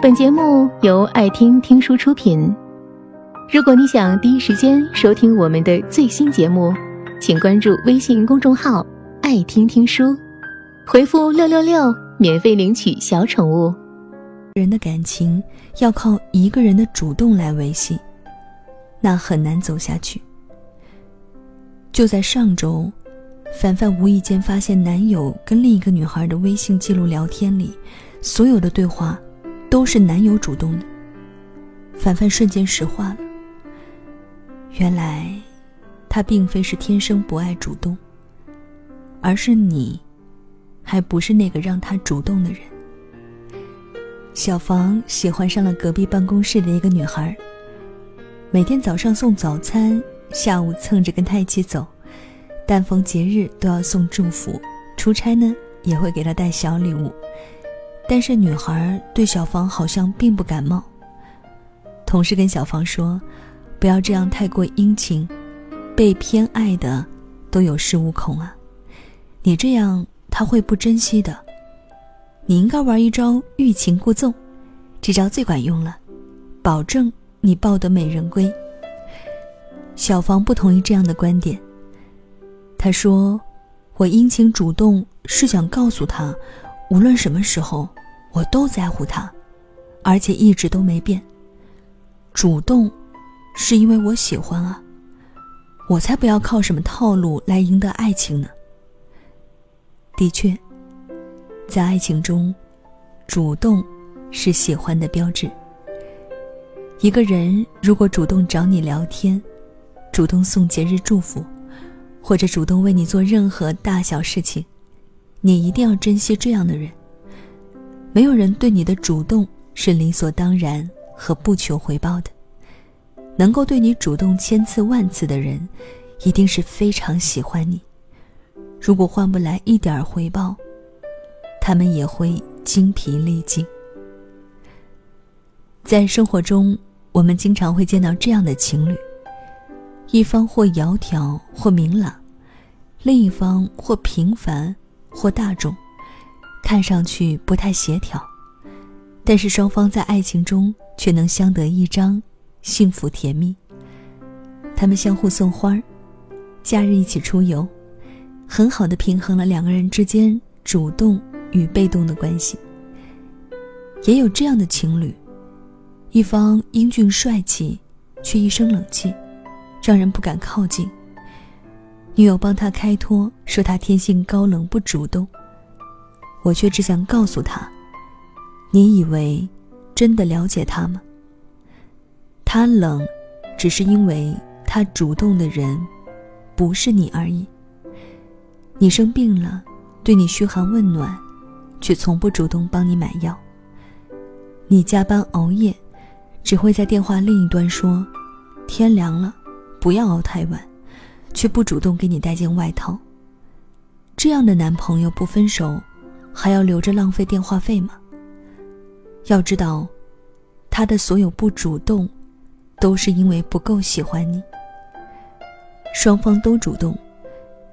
本节目由爱听听书出品。如果你想第一时间收听我们的最新节目，请关注微信公众号“爱听听书”，回复“六六六”免费领取小宠物。人的感情要靠一个人的主动来维系，那很难走下去。就在上周，凡凡无意间发现男友跟另一个女孩的微信记录聊天里，所有的对话都是男友主动的。凡凡瞬间石化了。原来，他并非是天生不爱主动，而是你，还不是那个让他主动的人。小房喜欢上了隔壁办公室的一个女孩，每天早上送早餐，下午蹭着跟她一起走，但逢节日都要送祝福，出差呢也会给她带小礼物。但是女孩对小房好像并不感冒。同事跟小房说：“不要这样太过殷勤，被偏爱的都有恃无恐啊，你这样他会不珍惜的。”你应该玩一招欲擒故纵，这招最管用了，保证你抱得美人归。小房不同意这样的观点。他说：“我殷勤主动是想告诉他，无论什么时候，我都在乎他，而且一直都没变。主动，是因为我喜欢啊，我才不要靠什么套路来赢得爱情呢。”的确。在爱情中，主动是喜欢的标志。一个人如果主动找你聊天，主动送节日祝福，或者主动为你做任何大小事情，你一定要珍惜这样的人。没有人对你的主动是理所当然和不求回报的。能够对你主动千次万次的人，一定是非常喜欢你。如果换不来一点回报，他们也会精疲力尽。在生活中，我们经常会见到这样的情侣：一方或窈窕或明朗，另一方或平凡或大众，看上去不太协调，但是双方在爱情中却能相得益彰，幸福甜蜜。他们相互送花儿，假日一起出游，很好的平衡了两个人之间主动。与被动的关系，也有这样的情侣，一方英俊帅气，却一身冷气，让人不敢靠近。女友帮他开脱，说他天性高冷不主动，我却只想告诉他：你以为真的了解他吗？他冷，只是因为他主动的人不是你而已。你生病了，对你嘘寒问暖。却从不主动帮你买药。你加班熬夜，只会在电话另一端说：“天凉了，不要熬太晚。”却不主动给你带件外套。这样的男朋友不分手，还要留着浪费电话费吗？要知道，他的所有不主动，都是因为不够喜欢你。双方都主动，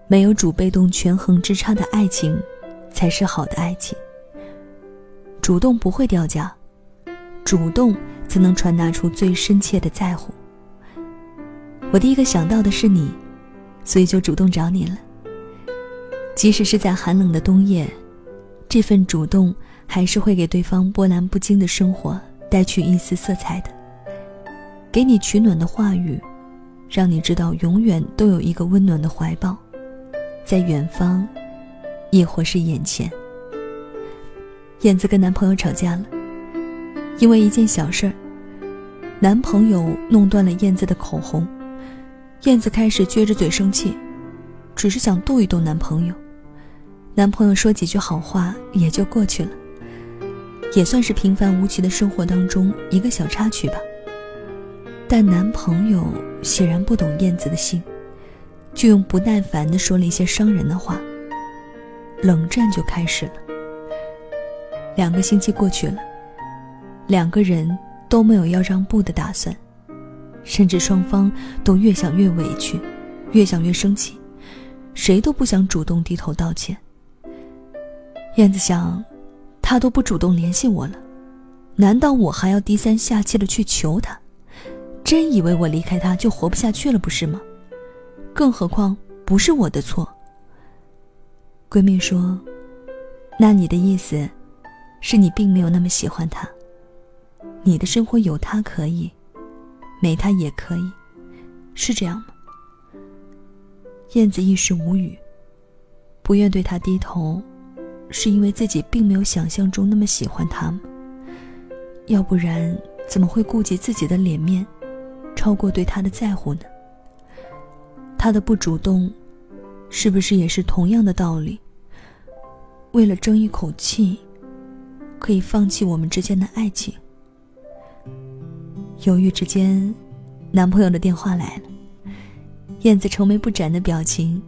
没有主被动权衡之差的爱情。才是好的爱情。主动不会掉价，主动才能传达出最深切的在乎。我第一个想到的是你，所以就主动找你了。即使是在寒冷的冬夜，这份主动还是会给对方波澜不惊的生活带去一丝色彩的。给你取暖的话语，让你知道永远都有一个温暖的怀抱，在远方。亦或是眼前，燕子跟男朋友吵架了，因为一件小事儿，男朋友弄断了燕子的口红，燕子开始撅着嘴生气，只是想逗一逗男朋友，男朋友说几句好话也就过去了，也算是平凡无奇的生活当中一个小插曲吧。但男朋友显然不懂燕子的心，就用不耐烦的说了一些伤人的话。冷战就开始了。两个星期过去了，两个人都没有要让步的打算，甚至双方都越想越委屈，越想越生气，谁都不想主动低头道歉。燕子想，他都不主动联系我了，难道我还要低三下气的去求他？真以为我离开他就活不下去了，不是吗？更何况不是我的错。闺蜜说：“那你的意思，是你并没有那么喜欢他？你的生活有他可以，没他也可以，是这样吗？”燕子一时无语，不愿对他低头，是因为自己并没有想象中那么喜欢他吗？要不然怎么会顾及自己的脸面，超过对他的在乎呢？他的不主动，是不是也是同样的道理？为了争一口气，可以放弃我们之间的爱情。犹豫之间，男朋友的电话来了。燕子愁眉不展的表情，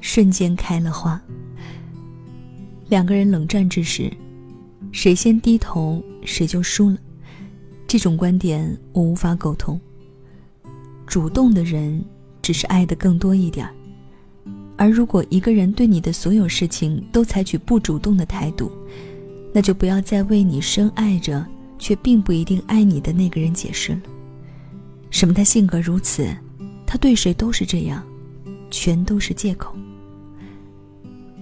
瞬间开了花。两个人冷战之时，谁先低头，谁就输了。这种观点我无法苟同。主动的人，只是爱的更多一点儿。而如果一个人对你的所有事情都采取不主动的态度，那就不要再为你深爱着却并不一定爱你的那个人解释了。什么他性格如此，他对谁都是这样，全都是借口。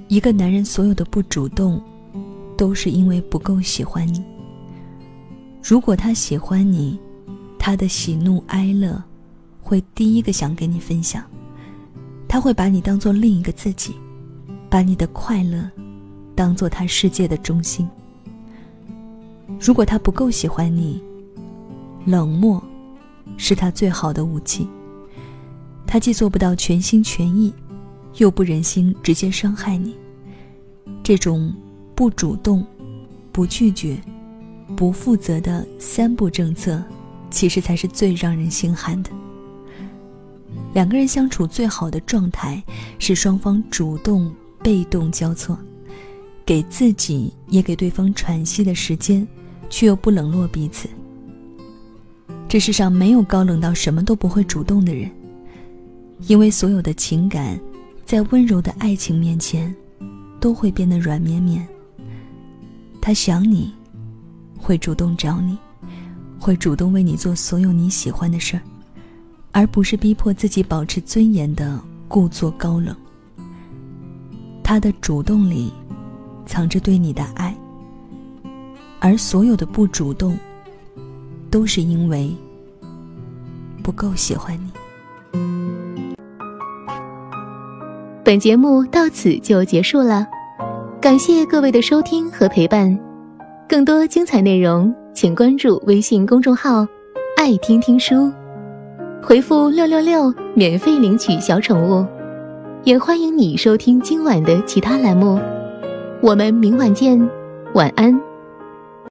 一个男人所有的不主动，都是因为不够喜欢你。如果他喜欢你，他的喜怒哀乐，会第一个想跟你分享。他会把你当做另一个自己，把你的快乐当做他世界的中心。如果他不够喜欢你，冷漠是他最好的武器。他既做不到全心全意，又不忍心直接伤害你。这种不主动、不拒绝、不负责的三不政策，其实才是最让人心寒的。两个人相处最好的状态是双方主动、被动交错，给自己也给对方喘息的时间，却又不冷落彼此。这世上没有高冷到什么都不会主动的人，因为所有的情感，在温柔的爱情面前，都会变得软绵绵。他想你，会主动找你，会主动为你做所有你喜欢的事儿。而不是逼迫自己保持尊严的故作高冷。他的主动里，藏着对你的爱。而所有的不主动，都是因为不够喜欢你。本节目到此就结束了，感谢各位的收听和陪伴。更多精彩内容，请关注微信公众号“爱听听书”。回复六六六，免费领取小宠物，也欢迎你收听今晚的其他栏目。我们明晚见，晚安。